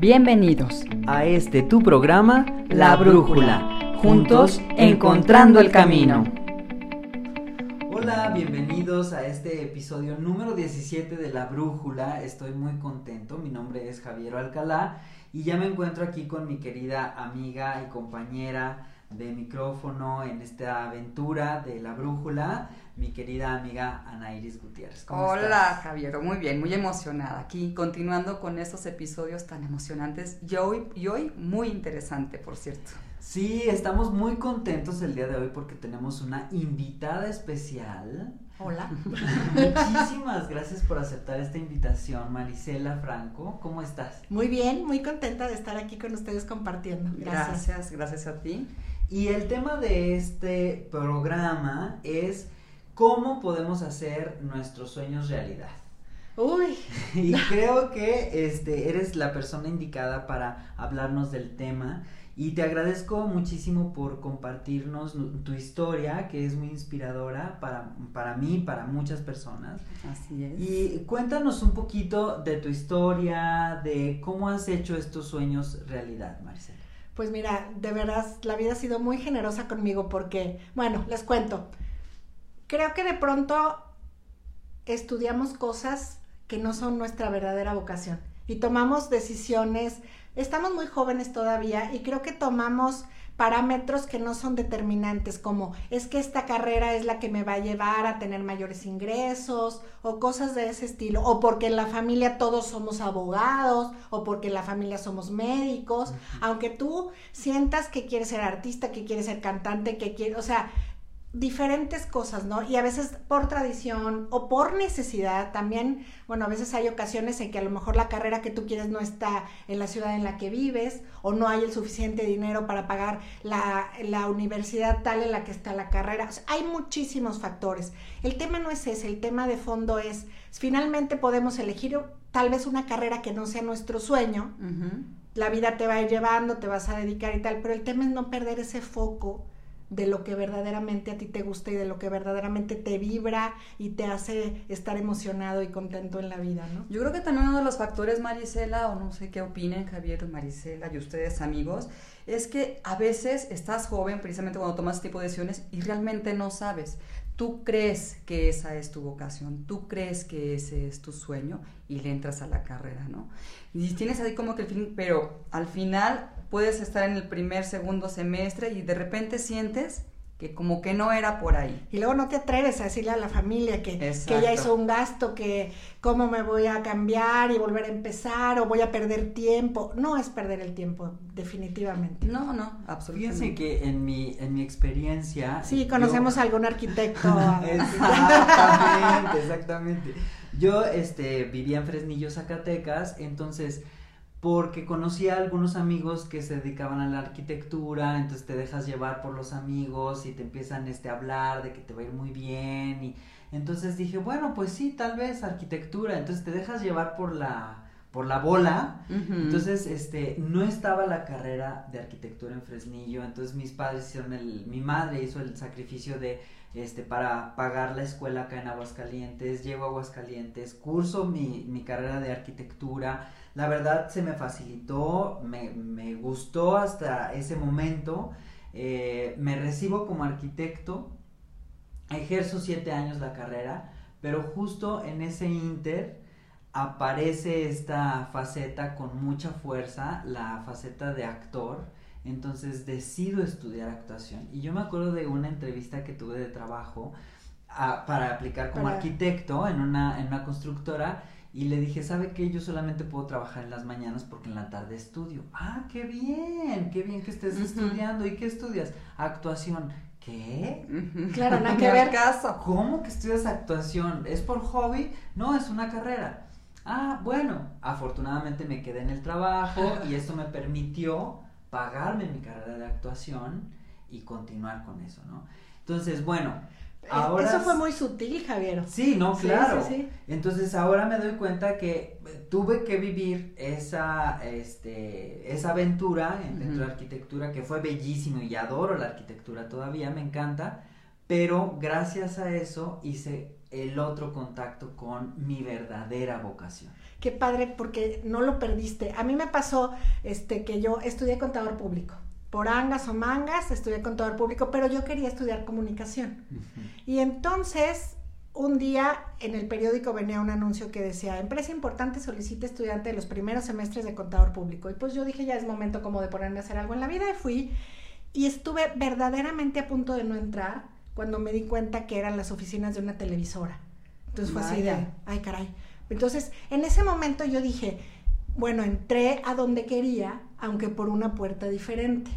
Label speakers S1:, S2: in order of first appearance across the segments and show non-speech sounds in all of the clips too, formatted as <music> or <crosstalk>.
S1: Bienvenidos
S2: a este tu programa La Brújula, juntos encontrando el camino. Hola, bienvenidos a este episodio número 17 de La Brújula. Estoy muy contento, mi nombre es Javier Alcalá y ya me encuentro aquí con mi querida amiga y compañera de micrófono en esta aventura de La Brújula mi querida amiga Ana Iris Gutiérrez.
S1: Hola Javier, muy bien, muy emocionada aquí, continuando con estos episodios tan emocionantes y hoy, y hoy muy interesante, por cierto.
S2: Sí, estamos muy contentos el día de hoy porque tenemos una invitada especial.
S1: Hola. <laughs>
S2: Muchísimas gracias por aceptar esta invitación, Marisela Franco. ¿Cómo estás?
S3: Muy bien, muy contenta de estar aquí con ustedes compartiendo.
S1: Gracias, gracias, gracias a ti.
S2: Y el tema de este programa es cómo podemos hacer nuestros sueños realidad.
S3: Uy. <laughs>
S2: Y <laughs> creo que este, eres la persona indicada para hablarnos del tema. Y te agradezco muchísimo por compartirnos tu historia, que es muy inspiradora para, para mí, para muchas personas.
S1: Así es.
S2: Y cuéntanos un poquito de tu historia, de cómo has hecho estos sueños realidad, Marcela.
S3: Pues mira, de verdad, la vida ha sido muy generosa conmigo porque, bueno, les cuento. Creo que de pronto estudiamos cosas que no son nuestra verdadera vocación y tomamos decisiones, estamos muy jóvenes todavía y creo que tomamos parámetros que no son determinantes, como es que esta carrera es la que me va a llevar a tener mayores ingresos o cosas de ese estilo, o porque en la familia todos somos abogados o porque en la familia somos médicos, aunque tú sientas que quieres ser artista, que quieres ser cantante, que quieres, o sea, diferentes cosas, ¿no? Y a veces por tradición o por necesidad también, bueno, a veces hay ocasiones en que a lo mejor la carrera que tú quieres no está en la ciudad en la que vives o no hay el suficiente dinero para pagar la, la universidad tal en la que está la carrera. hay muchísimos factores. El tema no es ese, el tema de fondo es, finalmente podemos elegir tal vez una carrera que no sea nuestro sueño, la vida te va a ir llevando, te vas a dedicar y tal, pero el tema es no perder ese foco de lo que verdaderamente a ti te gusta y de lo que verdaderamente te vibra y te hace estar emocionado y contento en la vida, ¿no?
S1: Yo creo que también uno de los factores, Marisela, o no sé qué opinen Javier, Marisela y ustedes amigos, es que a veces estás joven precisamente cuando tomas este tipo de decisiones y realmente no sabes. Tú crees que esa es tu vocación, tú crees que ese es tu sueño y le entras a la carrera, ¿no? Y tienes ahí como que el fin, pero al final puedes estar en el primer, segundo semestre y de repente sientes que como que no era por ahí.
S3: Y luego no te atreves a decirle a la familia que, que ya hizo un gasto, que cómo me voy a cambiar y volver a empezar o voy a perder tiempo. No es perder el tiempo, definitivamente.
S1: No, no, absolutamente.
S2: Fíjense que en mi, en mi experiencia...
S3: Sí, conocemos a algún arquitecto. <laughs>
S2: exactamente, exactamente. Yo este, vivía en Fresnillo, Zacatecas, entonces porque conocí a algunos amigos que se dedicaban a la arquitectura, entonces te dejas llevar por los amigos y te empiezan este, a hablar de que te va a ir muy bien y entonces dije, bueno, pues sí, tal vez arquitectura, entonces te dejas llevar por la por la bola. Entonces, este, no estaba la carrera de arquitectura en Fresnillo, entonces mis padres hicieron el mi madre hizo el sacrificio de este, para pagar la escuela acá en Aguascalientes, llego a Aguascalientes, curso mi, mi carrera de arquitectura, la verdad se me facilitó, me, me gustó hasta ese momento, eh, me recibo como arquitecto, ejerzo siete años la carrera, pero justo en ese inter aparece esta faceta con mucha fuerza, la faceta de actor, entonces decido estudiar actuación. Y yo me acuerdo de una entrevista que tuve de trabajo ah, para aplicar como arquitecto en una, en una constructora. Y le dije, ¿sabe qué? Yo solamente puedo trabajar en las mañanas porque en la tarde estudio. Ah, qué bien, qué bien que estés estudiando. ¿Y qué estudias? Actuación. ¿Qué? <laughs>
S3: Claro, no hay que ver caso.
S2: ¿Cómo que estudias actuación? ¿Es por hobby? No, es una carrera. Ah, bueno, afortunadamente me quedé en el trabajo y esto me permitió pagarme mi carrera de actuación y continuar con eso, ¿no? Entonces, bueno,
S3: ahora... Eso fue muy sutil, Javier.
S2: Sí, no, claro. Entonces ahora me doy cuenta que tuve que vivir esa, este, esa aventura dentro de la arquitectura que fue bellísimo y adoro la arquitectura todavía, me encanta, pero gracias a eso hice el otro contacto con mi verdadera vocación.
S3: qué padre porque no lo perdiste. A mí me pasó este, que yo estudié contador público. Por angas o mangas, estudié contador público, pero yo quería estudiar comunicación. Y entonces, un día en el periódico venía un anuncio que decía, empresa importante solicita estudiante de los primeros semestres de contador público. Y pues yo dije, ya es momento como de ponerme a hacer algo en la vida. Y fui y estuve verdaderamente a punto de no entrar cuando me di cuenta que eran las oficinas de una televisora. Entonces fue así de, ay caray. Entonces, en ese momento yo dije, bueno, entré a donde quería, aunque por una puerta diferente.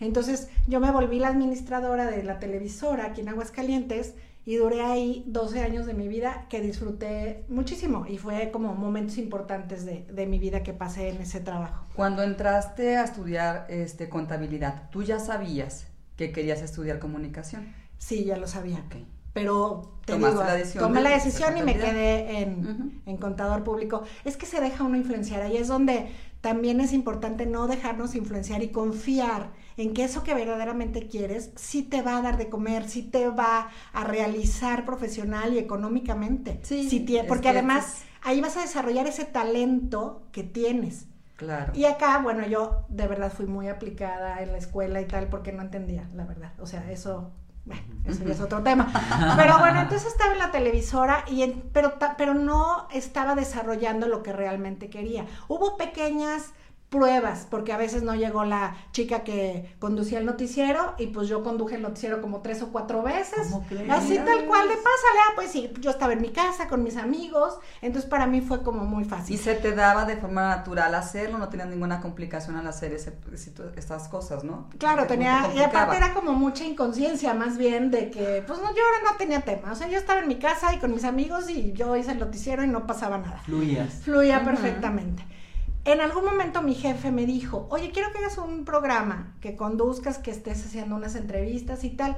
S3: Entonces, yo me volví la administradora de la televisora aquí en Aguascalientes y duré ahí 12 años de mi vida que disfruté muchísimo y fue como momentos importantes de, de, mi vida que pasé en ese trabajo.
S1: Cuando entraste a estudiar este, contabilidad, ¿tú ya sabías que querías estudiar comunicación?
S3: Sí, ya lo sabía. Pero te digo, la decisión tomé la decisión y me quedé en, en, contador público. Es que se deja uno influenciar. Ahí es donde también es importante no dejarnos influenciar y confiar en que eso que verdaderamente quieres sí te va a dar de comer, sí te va a realizar profesional y económicamente. Sí, sí porque además ahí vas a desarrollar ese talento que tienes.
S1: Claro.
S3: Y acá, bueno, yo de verdad fui muy aplicada en la escuela y tal porque no entendía, la verdad. O sea, eso bueno, eso ya es otro tema. Pero bueno, entonces estaba en la televisora, y pero, pero no estaba desarrollando lo que realmente quería. Hubo pequeñas pruebas, porque a veces no llegó la chica que conducía el noticiero y pues yo conduje el noticiero como tres o cuatro veces. Así tal cual de pásale, ah, pues sí, yo estaba en mi casa con mis amigos, entonces para mí fue como muy fácil.
S1: Y se te daba de forma natural hacerlo, no tenía ninguna complicación al hacer ese, estas cosas, ¿no?
S3: Claro, tenía, y aparte era como mucha inconsciencia más bien de que, pues no, yo ahora no tenía tema, o sea, yo estaba en mi casa y con mis amigos y yo hice el noticiero y no pasaba nada.
S2: Fluías.
S3: Fluía perfectamente en algún momento mi jefe me dijo, oye, quiero que hagas un programa, que conduzcas, que estés haciendo unas entrevistas y tal.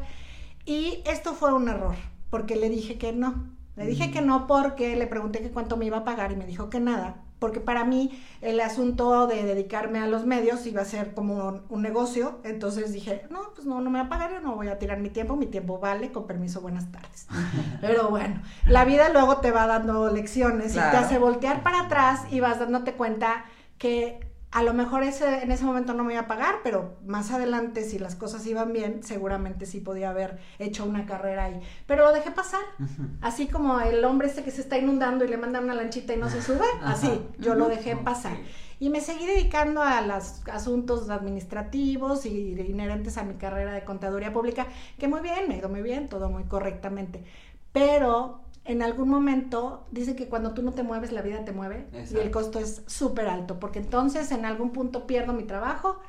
S3: Y esto fue un error, porque le dije que no. Le dije que no porque le pregunté que cuánto me iba a pagar y me dijo que nada, porque para mí el asunto de dedicarme a los medios iba a ser como un, negocio, entonces dije, no, pues no, no me va a pagar, yo no voy a tirar mi tiempo, mi tiempo vale, con permiso, buenas tardes. <laughs> Pero bueno, la vida luego te va dando lecciones y te hace voltear para atrás y vas dándote cuenta que a lo mejor ese, en ese momento no me iba a pagar, pero más adelante, si las cosas iban bien, seguramente sí podía haber hecho una carrera ahí. Pero lo dejé pasar. Así como el hombre este que se está inundando y le manda una lanchita y no se sube, así, yo lo dejé pasar. Y me seguí dedicando a los asuntos administrativos y inherentes a mi carrera de contaduría pública, que muy bien, me ha ido muy bien, todo muy correctamente. Pero en algún momento dice que cuando tú no te mueves, la vida te mueve y el costo es súper alto, porque entonces en algún punto pierdo mi trabajo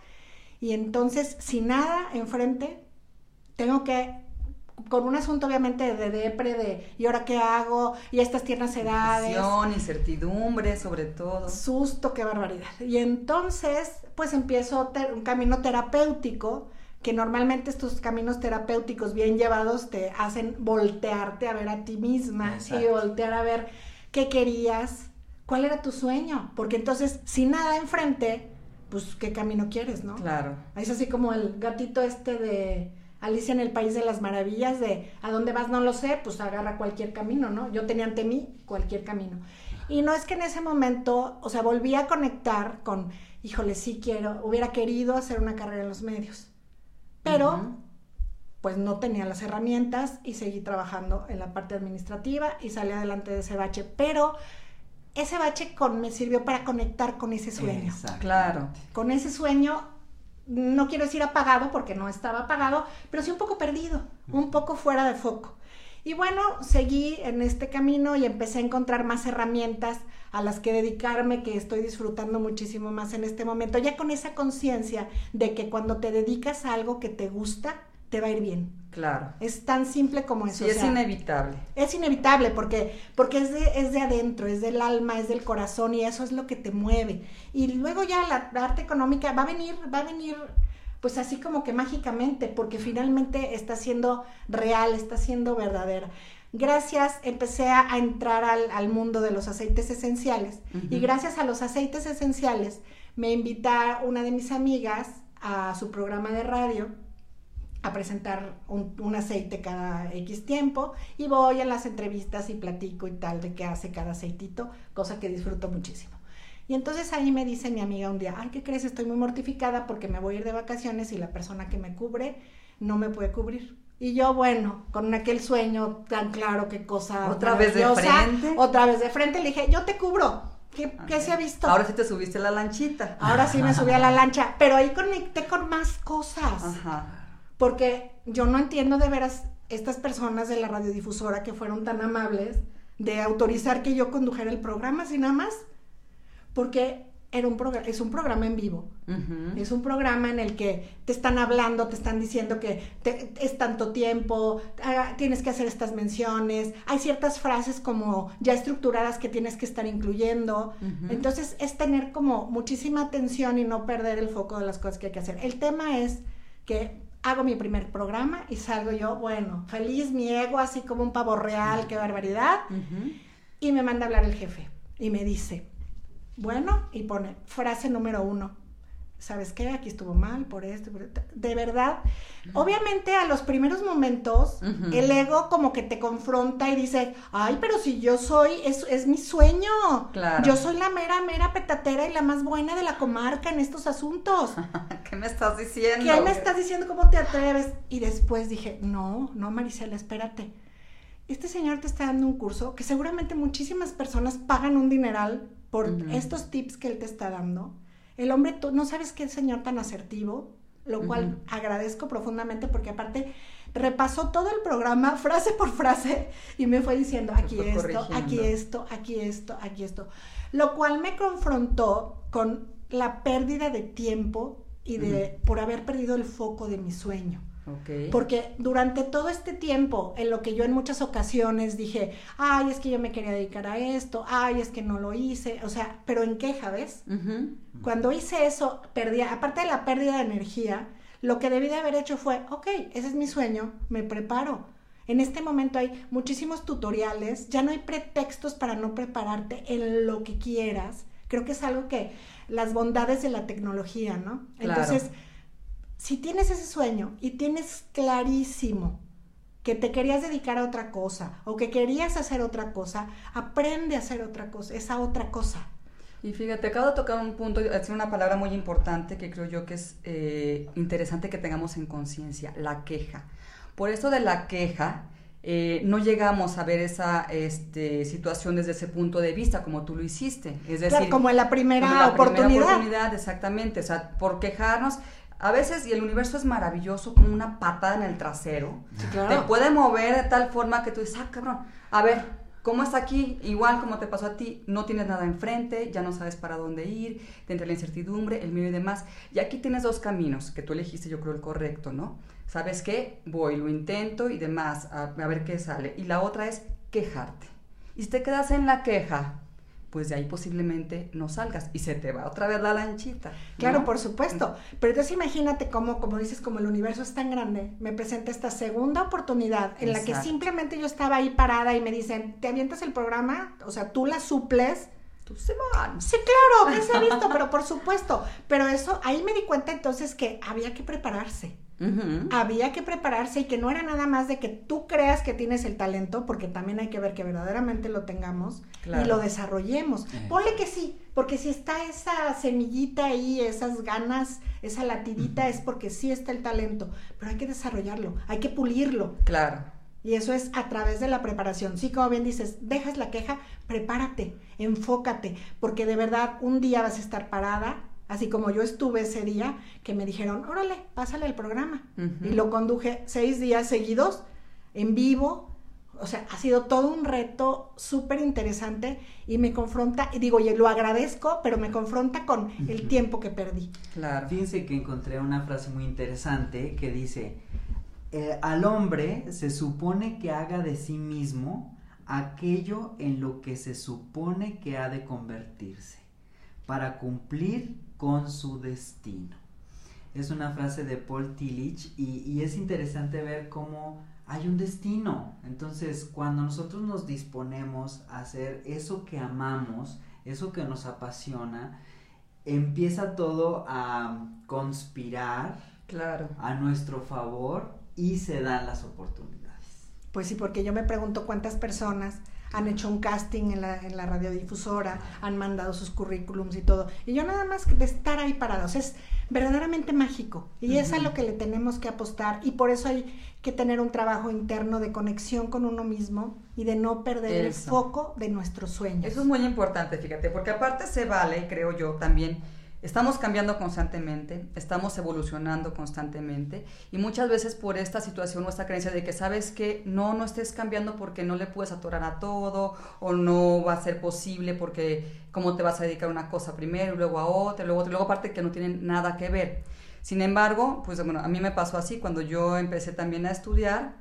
S3: y entonces sin nada enfrente, tengo que, con un asunto obviamente de depre, de ¿y ahora qué hago? Y estas tiernas edades.
S1: incertidumbre sobre todo.
S3: Susto, qué barbaridad. Y entonces, pues empiezo un camino terapéutico que normalmente estos caminos terapéuticos bien llevados te hacen voltearte a ver a ti misma y voltear a ver qué querías, cuál era tu sueño, porque entonces sin nada enfrente, pues qué camino quieres, ¿no?
S1: Claro.
S3: Es así como el gatito este de Alicia en el País de las Maravillas, de a dónde vas no lo sé, pues agarra cualquier camino, ¿no? Yo tenía ante mí cualquier camino. Y no es que en ese momento, o sea, volví a conectar con, híjole, sí quiero, hubiera querido hacer una carrera en los medios pero pues no tenía las herramientas y seguí trabajando en la parte administrativa y salí adelante de ese bache, pero ese bache con, me sirvió para conectar con ese sueño.
S1: Claro.
S3: Con ese sueño, no quiero decir apagado porque no estaba apagado, pero sí un poco perdido, un poco fuera de foco. Y bueno, seguí en este camino y empecé a encontrar más herramientas a las que dedicarme, que estoy disfrutando muchísimo más en este momento, ya con esa conciencia de que cuando te dedicas a algo que te gusta, te va a ir bien.
S1: Claro.
S3: Es tan simple como eso.
S1: Sí, es inevitable.
S3: Es inevitable porque, porque es, de, es de adentro, es del alma, es del corazón y eso es lo que te mueve. Y luego ya la, la arte económica va a venir, va a venir pues así como que mágicamente, porque finalmente está siendo real, está siendo verdadera gracias empecé a, entrar al, mundo de los aceites esenciales y gracias a los aceites esenciales me invita una de mis amigas a su programa de radio a presentar un, un, aceite cada X tiempo y voy a las entrevistas y platico y tal de qué hace cada aceitito, cosa que disfruto muchísimo. Y entonces ahí me dice mi amiga un día, ay, ¿qué crees? Estoy muy mortificada porque me voy a ir de vacaciones y la persona que me cubre no me puede cubrir. Y yo, bueno, con aquel sueño tan claro, qué cosa.
S1: Otra vez de frente.
S3: Otra vez de frente, le dije, yo te cubro. ¿Qué, ¿Qué, se ha visto?
S1: Ahora sí te subiste a la lanchita.
S3: Ahora sí me subí a la <laughs> lancha, pero ahí conecté con más cosas. Ajá porque yo no entiendo de veras estas personas de la radiodifusora que fueron tan amables de autorizar que yo condujera el programa, así nada más, porque era un es un programa en vivo, es un programa en el que te están hablando, te están diciendo que es tanto tiempo, ah, tienes que hacer estas menciones, hay ciertas frases como ya estructuradas que tienes que estar incluyendo, entonces es tener como muchísima atención y no perder el foco de las cosas que hay que hacer. El tema es que hago mi primer programa y salgo yo, bueno, feliz, mi ego así como un pavo real, qué barbaridad. Y me manda a hablar el jefe y me dice, bueno, y pone frase número uno, ¿sabes qué? Aquí estuvo mal por esto, de verdad. Obviamente a los primeros momentos el ego como que te confronta y dice, ay, pero si yo soy, es, es mi sueño. Yo soy la mera, mera petatera y la más buena de la comarca en estos asuntos. <laughs>
S1: ¿Qué me estás diciendo?
S3: ¿Qué me estás diciendo? ¿Cómo te atreves? Y después dije, no, no, Marisela, espérate. Este señor te está dando un curso que seguramente muchísimas personas pagan un dineral por estos tips que él te está dando el hombre, tú no sabes qué señor tan asertivo, lo cual agradezco profundamente porque aparte repasó todo el programa <laughs> frase por frase y me fue diciendo aquí esto, aquí esto, aquí esto, aquí esto, lo cual me confrontó con la pérdida de tiempo y de por haber perdido el foco de mi sueño. Porque durante todo este tiempo, en lo que yo en muchas ocasiones dije, ay, es que yo me quería dedicar a esto, ay, es que no lo hice, o sea, pero en queja, ¿ves? Cuando hice eso, perdía, aparte de la pérdida de energía, lo que debí de haber hecho fue, ok, ese es mi sueño, me preparo. En este momento hay muchísimos tutoriales, ya no hay pretextos para no prepararte en lo que quieras. Creo que es algo que las bondades de la tecnología, ¿no? Entonces, si tienes ese sueño y tienes clarísimo que te querías dedicar a otra cosa o que querías hacer otra cosa, aprende a hacer otra cosa, esa otra cosa.
S1: Y fíjate, acabo de tocar un punto, es una palabra muy importante que creo yo que es eh, interesante que tengamos en conciencia, la queja. Por eso de la queja, eh, no llegamos a ver esa este, situación desde ese punto de vista, como tú lo hiciste. Es decir,
S3: como en la primera oportunidad. Primera oportunidad,
S1: exactamente. O sea, por quejarnos, a veces, y el universo es maravilloso, como una patada en el trasero. Te puede mover de tal forma que tú dices, ah, cabrón, a ver, ¿cómo está aquí? Igual como te pasó a ti, no tienes nada enfrente, ya no sabes para dónde ir, te entra la incertidumbre, el miedo y demás. Y aquí tienes dos caminos que tú elegiste, yo creo, el correcto, ¿no? ¿Sabes qué? Voy, lo intento y demás, a, a ver qué sale. Y la otra es quejarte. Y si te quedas en la queja, pues de ahí posiblemente no salgas y se te va otra vez la lanchita.
S3: Claro, por supuesto. Pero entonces imagínate cómo, como dices, como el universo es tan grande, me presenta esta segunda oportunidad en la que simplemente yo estaba ahí parada y me dicen, ¿te avientas el programa? O sea, tú la suples.
S1: Tú se van.
S3: Sí, claro, que se ha visto, pero por supuesto. Pero eso, ahí me di cuenta entonces que había que prepararse. Había que prepararse y que no era nada más de que tú creas que tienes el talento, porque también hay que ver que verdaderamente lo tengamos y lo desarrollemos. Ponle que sí, porque si está esa semillita ahí, esas ganas, esa latidita, es porque sí está el talento, pero hay que desarrollarlo, hay que pulirlo.
S1: Claro.
S3: Y eso es a través de la preparación. Sí, como bien dices, dejas la queja, prepárate, enfócate, porque de verdad un día vas a estar parada Así como yo estuve ese día que me dijeron, órale, pásale el programa. Y lo conduje seis días seguidos, en vivo. O sea, ha sido todo un reto súper interesante y me confronta, y digo, oye, lo agradezco, pero me confronta con el tiempo que perdí.
S2: Claro. Fíjense que encontré una frase muy interesante que dice, eh, al hombre se supone que haga de sí mismo aquello en lo que se supone que ha de convertirse para cumplir con su destino. Es una frase de Paul Tillich y, es interesante ver cómo hay un destino. Entonces, cuando nosotros nos disponemos a hacer eso que amamos, eso que nos apasiona, empieza todo a conspirar
S1: claro.
S2: a nuestro favor y se dan las oportunidades.
S3: Pues sí, porque yo me pregunto cuántas personas han hecho un casting en la, en la radiodifusora, han mandado sus currículums y todo. Y yo nada más de estar ahí parados, es verdaderamente mágico. Y es a lo que le tenemos que apostar. Y por eso hay que tener un trabajo interno de conexión con uno mismo y de no perder el foco de nuestros sueños.
S1: Eso es muy importante, fíjate, porque aparte se vale, creo yo, también Estamos cambiando constantemente, estamos evolucionando constantemente y muchas veces por esta situación o esta creencia de que sabes que no, no estés cambiando porque no le puedes atorar a todo o no va a ser posible porque cómo te vas a dedicar a una cosa primero luego a otra, luego luego aparte que no tienen nada que ver. Sin embargo, pues bueno, a mí me pasó así cuando yo empecé también a estudiar,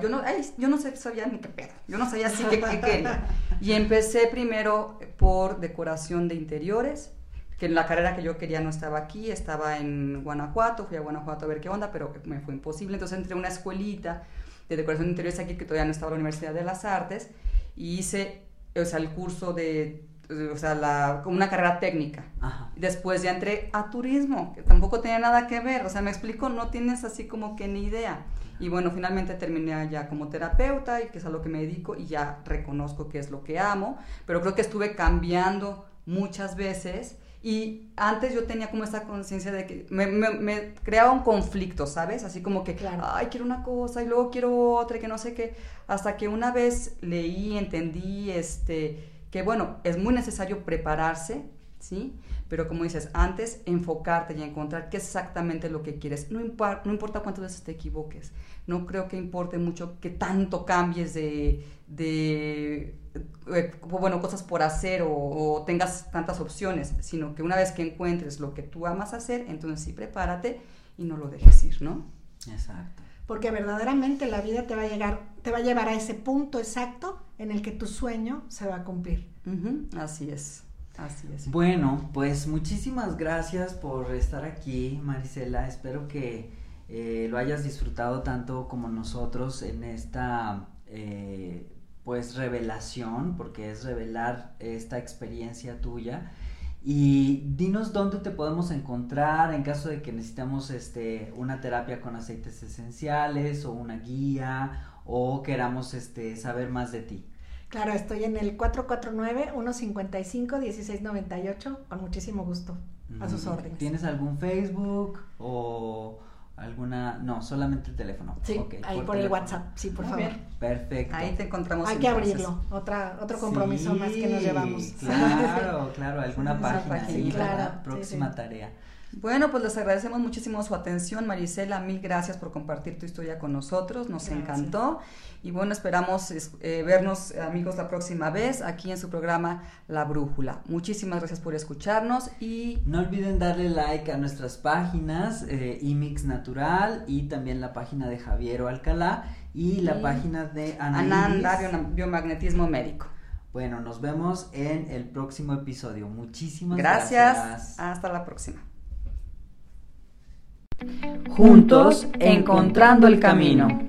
S1: yo no, ay, yo no sabía ni qué pedo, yo no sabía así qué quería. Y empecé primero por decoración de interiores, que en la carrera que yo quería no estaba aquí, estaba en Guanajuato, fui a Guanajuato a ver qué onda, pero me fue imposible. Entonces entré a una escuelita de decoración de interiores aquí, que todavía no estaba en la Universidad de las Artes, y hice, o sea, el curso de, o sea, la, como una carrera técnica. Después ya entré a turismo, que tampoco tenía nada que ver, o sea, me explico, no tienes así como que ni idea. Y bueno, finalmente terminé ya como terapeuta y que es a lo que me dedico y ya reconozco que es lo que amo, pero creo que estuve cambiando muchas veces y antes yo tenía como esta conciencia de que me, me, creaba un conflicto, ¿sabes? Así como que, ay, quiero una cosa y luego quiero otra y que no sé qué. Hasta que una vez leí, entendí, este, que bueno, es muy necesario prepararse, ¿sí? Pero como dices, antes enfocarte y encontrar qué es exactamente lo que quieres. No, no importa cuántas veces te equivoques. No creo que importe mucho que tanto cambies de, de eh, bueno, cosas por hacer o, tengas tantas opciones, sino que una vez que encuentres lo que tú amas hacer, entonces sí prepárate y no lo dejes ir, ¿no?
S2: Exacto.
S3: Porque verdaderamente la vida te va a llegar, te va a llevar a ese punto exacto en el que tu sueño se va a cumplir.
S1: Así es. Así es.
S2: Bueno, pues muchísimas gracias por estar aquí, Marisela. Espero que eh, lo hayas disfrutado tanto como nosotros en esta eh, pues revelación, porque es revelar esta experiencia tuya. Y dinos dónde te podemos encontrar en caso de que necesitamos este, una terapia con aceites esenciales o una guía o queramos este, saber más de ti.
S3: Claro, estoy en el 449-155-1698, con muchísimo gusto, a sus órdenes.
S2: ¿Tienes algún Facebook o alguna, no, solamente el teléfono.
S3: Sí, ahí por, el WhatsApp, sí, por favor.
S2: Perfecto.
S1: Ahí te encontramos.
S3: Hay que abrirlo, otra, otro compromiso más que nos llevamos.
S2: Claro, <laughs> claro, alguna página, sí, claro, próxima tarea.
S1: Bueno, pues les agradecemos muchísimo su atención, Marisela. Mil gracias por compartir tu historia con nosotros. Nos encantó. Y bueno, esperamos eh, vernos, amigos, la próxima vez aquí en su programa La Brújula. Muchísimas gracias por escucharnos y.
S2: No olviden darle like a nuestras páginas, eh, Imix Natural y también la página de Javier Alcalá y, la página de
S1: Ananda Biomagnetismo Médico.
S2: Bueno, nos vemos en el próximo episodio. Muchísimas
S1: gracias. gracias. Hasta la próxima.
S4: Juntos, encontrando el camino.